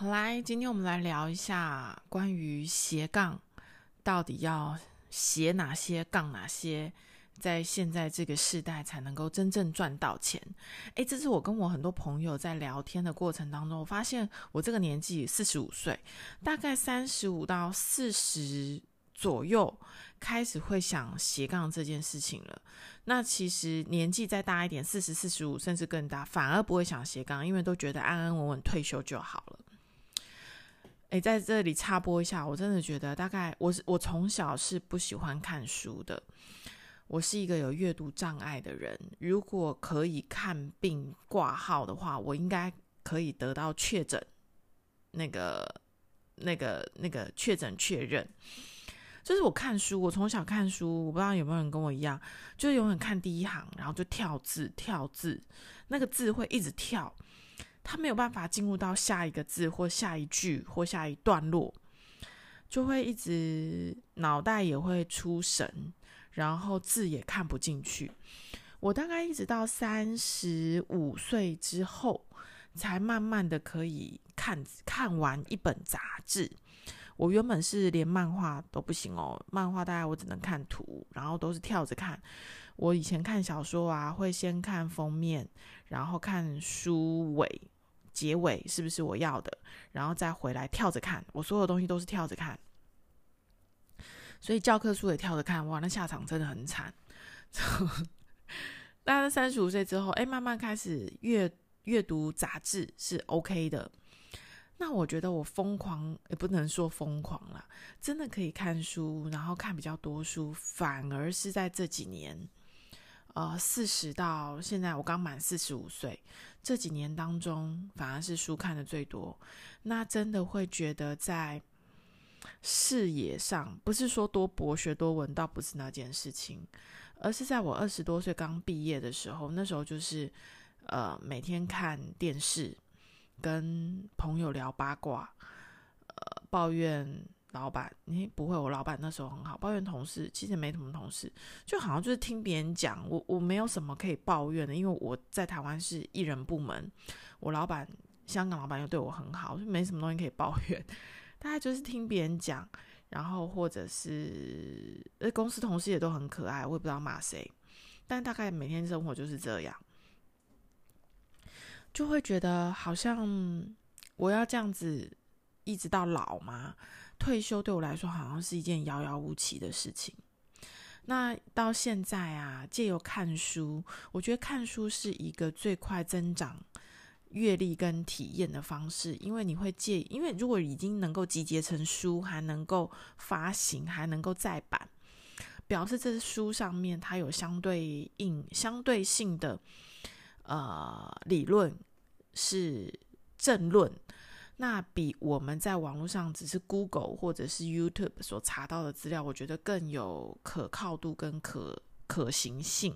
好，来，今天我们来聊一下关于斜杠，到底要斜哪些杠哪些，在现在这个时代才能够真正赚到钱。诶，这是我跟我很多朋友在聊天的过程当中，我发现我这个年纪四十五岁，大概三十五到四十左右开始会想斜杠这件事情了。那其实年纪再大一点，四十四十五甚至更大，反而不会想斜杠，因为都觉得安安稳稳退休就好了。诶，在这里插播一下，我真的觉得，大概我是我从小是不喜欢看书的，我是一个有阅读障碍的人。如果可以看病挂号的话，我应该可以得到确诊，那个、那个、那个确诊确认。就是我看书，我从小看书，我不知道有没有人跟我一样，就是永远看第一行，然后就跳字跳字，那个字会一直跳。他没有办法进入到下一个字或下一句或下一段落，就会一直脑袋也会出神，然后字也看不进去。我大概一直到三十五岁之后，才慢慢的可以看看完一本杂志。我原本是连漫画都不行哦，漫画大概我只能看图，然后都是跳着看。我以前看小说啊，会先看封面，然后看书尾。结尾是不是我要的？然后再回来跳着看，我所有东西都是跳着看，所以教科书也跳着看，哇，那下场真的很惨。但是三十五岁之后，哎，慢慢开始阅阅读杂志是 OK 的。那我觉得我疯狂也不能说疯狂啦，真的可以看书，然后看比较多书，反而是在这几年。呃，四十到现在，我刚满四十五岁，这几年当中，反而是书看的最多。那真的会觉得在视野上，不是说多博学多闻，倒不是那件事情，而是在我二十多岁刚毕业的时候，那时候就是呃，每天看电视，跟朋友聊八卦，呃，抱怨。老板，你不会，我老板那时候很好，抱怨同事其实没什么同事，就好像就是听别人讲，我我没有什么可以抱怨的，因为我在台湾是艺人部门，我老板香港老板又对我很好，就没什么东西可以抱怨，大概就是听别人讲，然后或者是呃公司同事也都很可爱，我也不知道骂谁，但大概每天生活就是这样，就会觉得好像我要这样子一直到老吗？退休对我来说好像是一件遥遥无期的事情。那到现在啊，借由看书，我觉得看书是一个最快增长阅历跟体验的方式，因为你会借，因为如果已经能够集结成书，还能够发行，还能够再版，表示这书上面它有相对应、相对性的呃理论是正论。那比我们在网络上只是 Google 或者是 YouTube 所查到的资料，我觉得更有可靠度跟可可行性。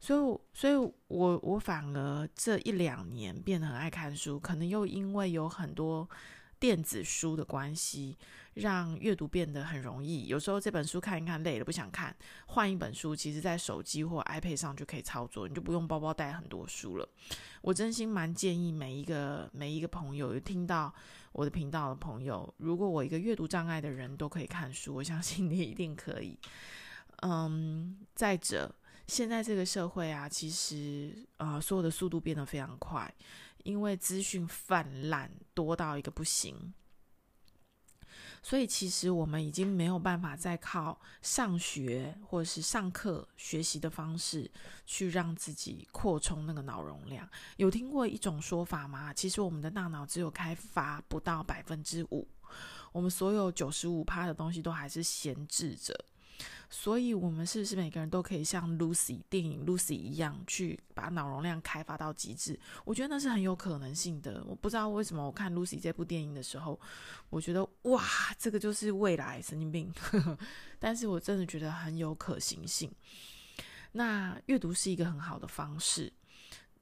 所以，所以我我反而这一两年变得很爱看书，可能又因为有很多。电子书的关系，让阅读变得很容易。有时候这本书看一看累了，不想看，换一本书，其实在手机或 iPad 上就可以操作，你就不用包包带很多书了。我真心蛮建议每一个每一个朋友，有听到我的频道的朋友，如果我一个阅读障碍的人都可以看书，我相信你一定可以。嗯，再者，现在这个社会啊，其实啊、所有的速度变得非常快。因为资讯泛滥多到一个不行，所以其实我们已经没有办法再靠上学或者是上课学习的方式去让自己扩充那个脑容量。有听过一种说法吗？其实我们的大脑只有开发不到百分之五，我们所有九十五趴的东西都还是闲置着。所以，我们是不是每个人都可以像 Lucy 电影 Lucy 一样，去把脑容量开发到极致？我觉得那是很有可能性的。我不知道为什么我看 Lucy 这部电影的时候，我觉得哇，这个就是未来神经病。但是我真的觉得很有可行性。那阅读是一个很好的方式，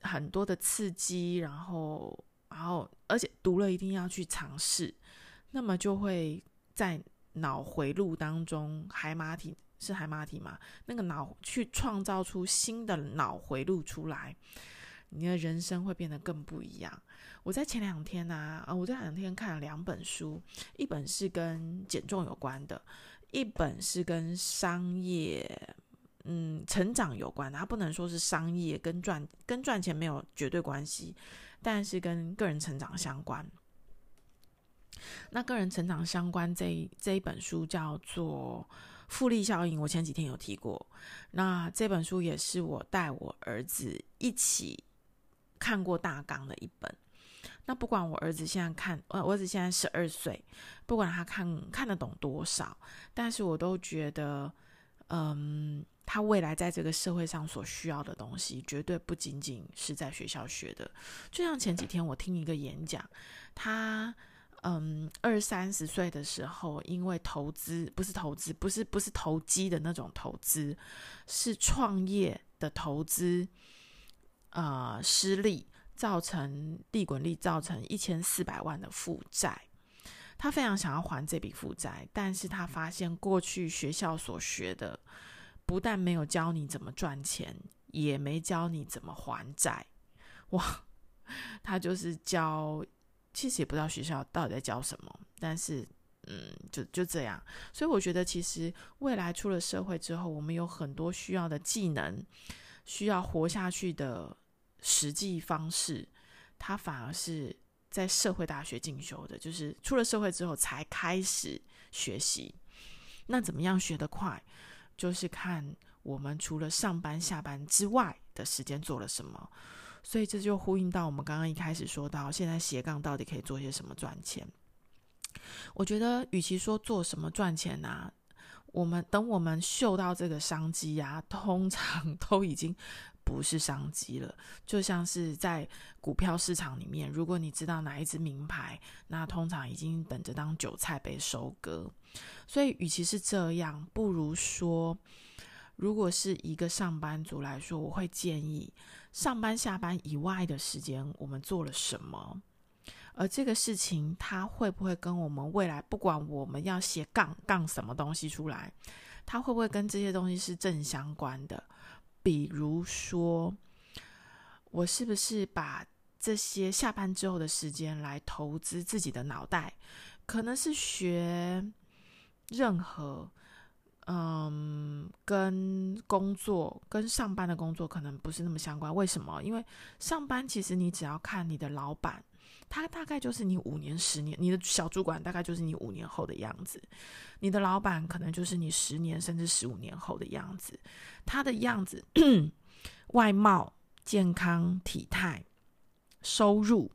很多的刺激，然后，然后，而且读了一定要去尝试，那么就会在脑回路当中，海马体。是海马体嘛？那个脑去创造出新的脑回路出来，你的人生会变得更不一样。我在前两天呢啊，我这两天看了两本书，一本是跟减重有关的，一本是跟商业，嗯，成长有关。它不能说是商业跟赚跟赚钱没有绝对关系，但是跟个人成长相关。那个人成长相关这这一本书叫做《复利效应》，我前几天有提过。那这本书也是我带我儿子一起看过大纲的一本。那不管我儿子现在看，呃，我儿子现在十二岁，不管他看看得懂多少，但是我都觉得，嗯，他未来在这个社会上所需要的东西，绝对不仅仅是在学校学的。就像前几天我听一个演讲，他，嗯，二三十岁的时候，因为投资，不是投资，不是不是投机的那种投资，是创业的投资，呃，失利。造成利滚利，造成一千四百万的负债。他非常想要还这笔负债，但是他发现过去学校所学的，不但没有教你怎么赚钱，也没教你怎么还债。哇，他就是教，其实也不知道学校到底在教什么，但是，嗯，就就这样。所以我觉得，其实未来出了社会之后，我们有很多需要的技能，需要活下去的。实际方式，它反而是在社会大学进修的，就是出了社会之后才开始学习。那怎么样学得快？就是看我们除了上班下班之外的时间做了什么。所以这就呼应到我们刚刚一开始说到，现在斜杠到底可以做些什么赚钱？我觉得，与其说做什么赚钱呢、啊，我们等我们嗅到这个商机啊，通常 都已经。不是商机了，就像是在股票市场里面，如果你知道哪一只名牌，那通常已经等着当韭菜被收割。所以，与其是这样，不如说，如果是一个上班族来说，我会建议上班下班以外的时间，我们做了什么？而这个事情，它会不会跟我们未来，不管我们要写杠杠什么东西出来，它会不会跟这些东西是正相关的？比如说，我是不是把这些下班之后的时间来投资自己的脑袋？可能是学任何，嗯，跟工作、跟上班的工作可能不是那么相关。为什么？因为上班其实你只要看你的老板，他大概就是你五年、十年，你的小主管大概就是你五年后的样子。你的老板可能就是你十年甚至十五年后的样子，他的样子、外貌、健康、体态、收入、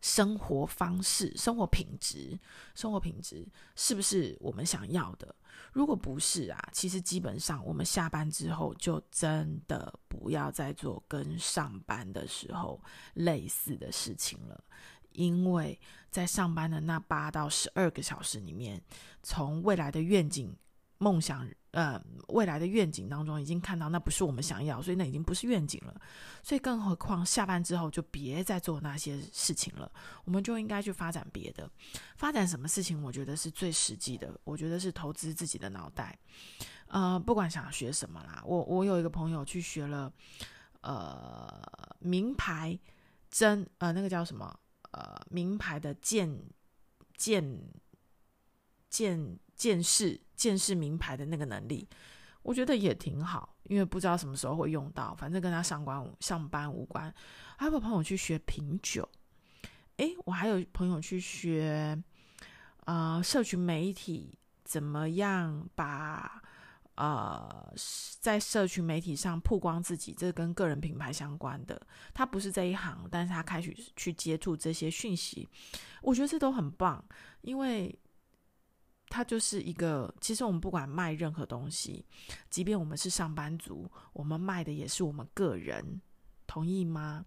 生活方式、生活品质、生活品质是不是我们想要的？如果不是啊，其实基本上我们下班之后就真的不要再做跟上班的时候类似的事情了。因为在上班的那八到十二个小时里面，从未来的愿景、梦想，呃，未来的愿景当中，已经看到那不是我们想要，所以那已经不是愿景了。所以，更何况下班之后就别再做那些事情了，我们就应该去发展别的。发展什么事情？我觉得是最实际的。我觉得是投资自己的脑袋。呃，不管想学什么啦，我我有一个朋友去学了，呃，名牌针，呃，那个叫什么？呃，名牌的剑剑剑见识见识名牌的那个能力，我觉得也挺好，因为不知道什么时候会用到，反正跟他上班上班无关。还有朋友去学品酒，诶，我还有朋友去学，呃，社群媒体怎么样把。呃，在社群媒体上曝光自己，这跟个人品牌相关的。他不是这一行，但是他开始去接触这些讯息，我觉得这都很棒，因为他就是一个。其实我们不管卖任何东西，即便我们是上班族，我们卖的也是我们个人，同意吗？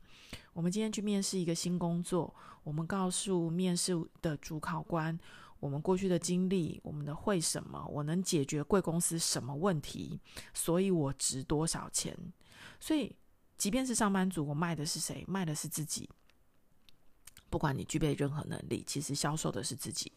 我们今天去面试一个新工作，我们告诉面试的主考官。我们过去的经历，我们的会什么，我能解决贵公司什么问题，所以我值多少钱？所以，即便是上班族，我卖的是谁？卖的是自己。不管你具备任何能力，其实销售的是自己。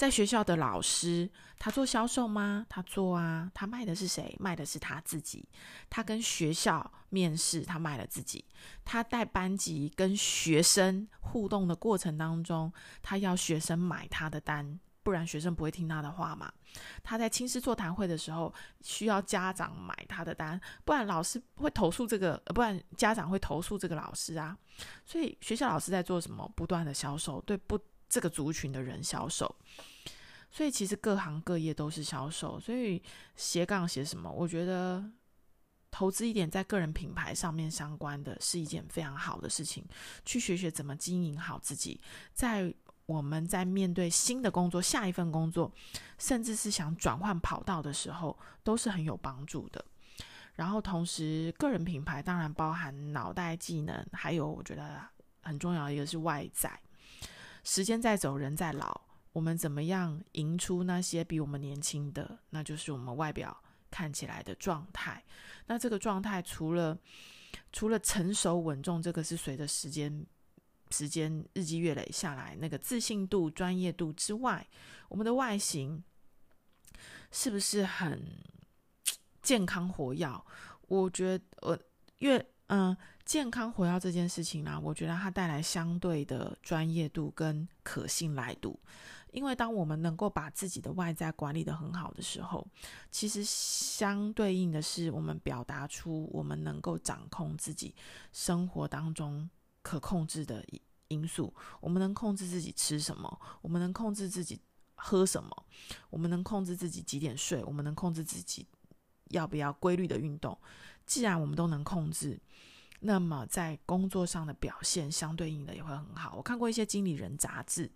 在学校的老师，他做销售吗？他做啊。他卖的是谁？卖的是他自己。他跟学校面试，他卖了自己。他带班级跟学生互动的过程当中，他要学生买他的单，不然学生不会听他的话嘛。他在亲师座谈会的时候，需要家长买他的单，不然老师会投诉这个，不然家长会投诉这个老师啊。所以学校老师在做什么？不断的销售，对不？这个族群的人销售，所以其实各行各业都是销售。所以斜杠写什么？我觉得投资一点在个人品牌上面相关的是一件非常好的事情。去学学怎么经营好自己，在我们在面对新的工作、下一份工作，甚至是想转换跑道的时候，都是很有帮助的。然后同时，个人品牌当然包含脑袋技能，还有我觉得很重要一个是外在。时间在走，人在老，我们怎么样迎出那些比我们年轻的？那就是我们外表看起来的状态。那这个状态除了除了成熟稳重，这个是随着时间时间日积月累下来，那个自信度、专业度之外，我们的外形是不是很健康活跃？我觉得我越嗯。健康活到这件事情呢、啊，我觉得它带来相对的专业度跟可信赖度。因为当我们能够把自己的外在管理得很好的时候，其实相对应的是，我们表达出我们能够掌控自己生活当中可控制的因素。我们能控制自己吃什么，我们能控制自己喝什么，我们能控制自己几点睡，我们能控制自己要不要规律的运动。既然我们都能控制。那么在工作上的表现相对应的也会很好。我看过一些经理人杂志，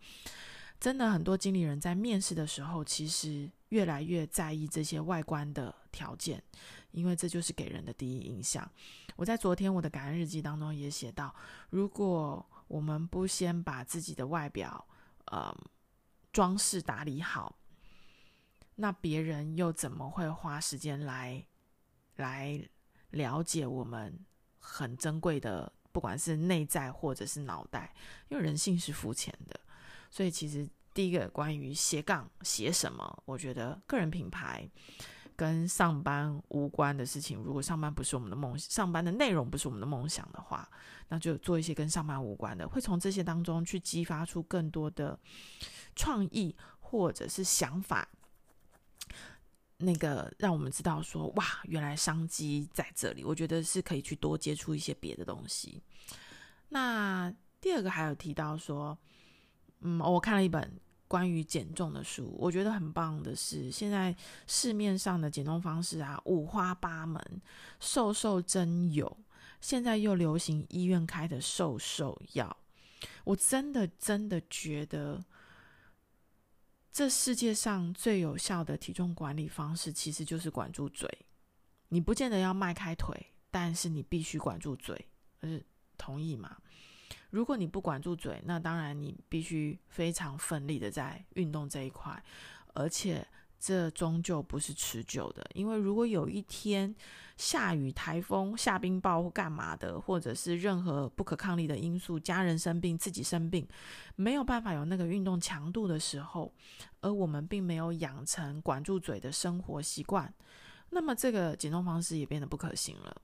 真的很多经理人在面试的时候，其实越来越在意这些外观的条件，因为这就是给人的第一印象。我在昨天我的感恩日记当中也写到，如果我们不先把自己的外表，呃，装饰打理好，那别人又怎么会花时间来来了解我们？很珍贵的，不管是内在或者是脑袋，因为人性是肤浅的，所以其实第一个关于斜杠写什么，我觉得个人品牌跟上班无关的事情，如果上班不是我们的梦，上班的内容不是我们的梦想的话，那就做一些跟上班无关的，会从这些当中去激发出更多的创意或者是想法。那个让我们知道说，哇，原来商机在这里。我觉得是可以去多接触一些别的东西。那第二个还有提到说，嗯，我看了一本关于减重的书，我觉得很棒的是，现在市面上的减重方式啊，五花八门，瘦瘦真有，现在又流行医院开的瘦瘦药。我真的真的觉得。这世界上最有效的体重管理方式，其实就是管住嘴。你不见得要迈开腿，但是你必须管住嘴。嗯，同意吗？如果你不管住嘴，那当然你必须非常奋力的在运动这一块，而且。这终究不是持久的，因为如果有一天下雨、台风、下冰雹或干嘛的，或者是任何不可抗力的因素，家人生病、自己生病，没有办法有那个运动强度的时候，而我们并没有养成管住嘴的生活习惯，那么这个减重方式也变得不可行了。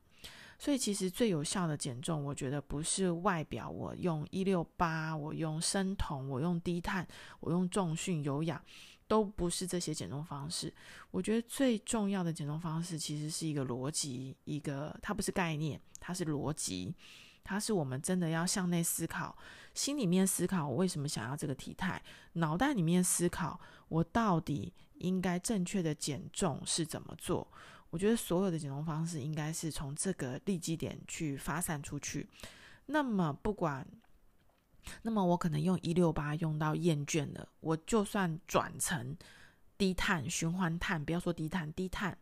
所以，其实最有效的减重，我觉得不是外表，我用一六八，我用生酮，我用低碳，我用重训有氧。都不是这些减重方式，我觉得最重要的减重方式其实是一个逻辑，一个它不是概念，它是逻辑，它是我们真的要向内思考，心里面思考我为什么想要这个体态，脑袋里面思考我到底应该正确的减重是怎么做。我觉得所有的减重方式应该是从这个立基点去发散出去。那么不管。那么我可能用一六八用到厌倦了，我就算转成低碳循环碳，不要说低碳，低碳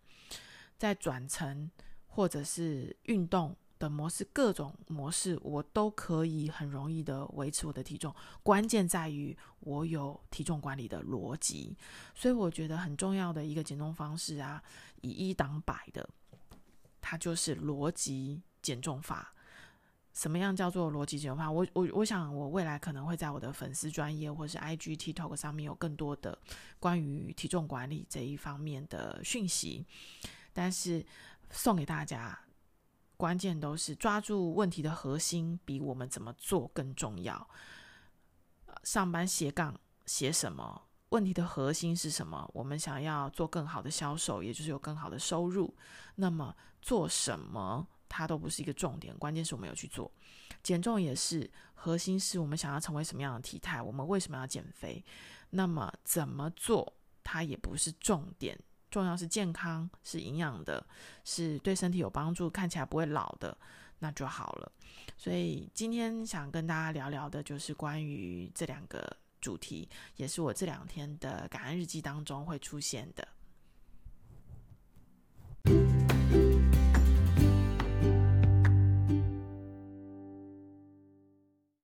再转成或者是运动的模式，各种模式我都可以很容易的维持我的体重。关键在于我有体重管理的逻辑，所以我觉得很重要的一个减重方式啊，以一挡百的，它就是逻辑减重法。什么样叫做逻辑减重法？我我我想，我未来可能会在我的粉丝专业或是 IG TikTok 上面有更多的关于体重管理这一方面的讯息。但是送给大家，关键都是抓住问题的核心，比我们怎么做更重要。上班斜杠写什么？问题的核心是什么？我们想要做更好的销售，也就是有更好的收入。那么做什么？它都不是一个重点，关键是我们有去做。减重也是，核心是我们想要成为什么样的体态，我们为什么要减肥？那么怎么做，它也不是重点，重要是健康，是营养的，是对身体有帮助，看起来不会老的，那就好了。所以今天想跟大家聊聊的，就是关于这两个主题，也是我这两天的感恩日记当中会出现的。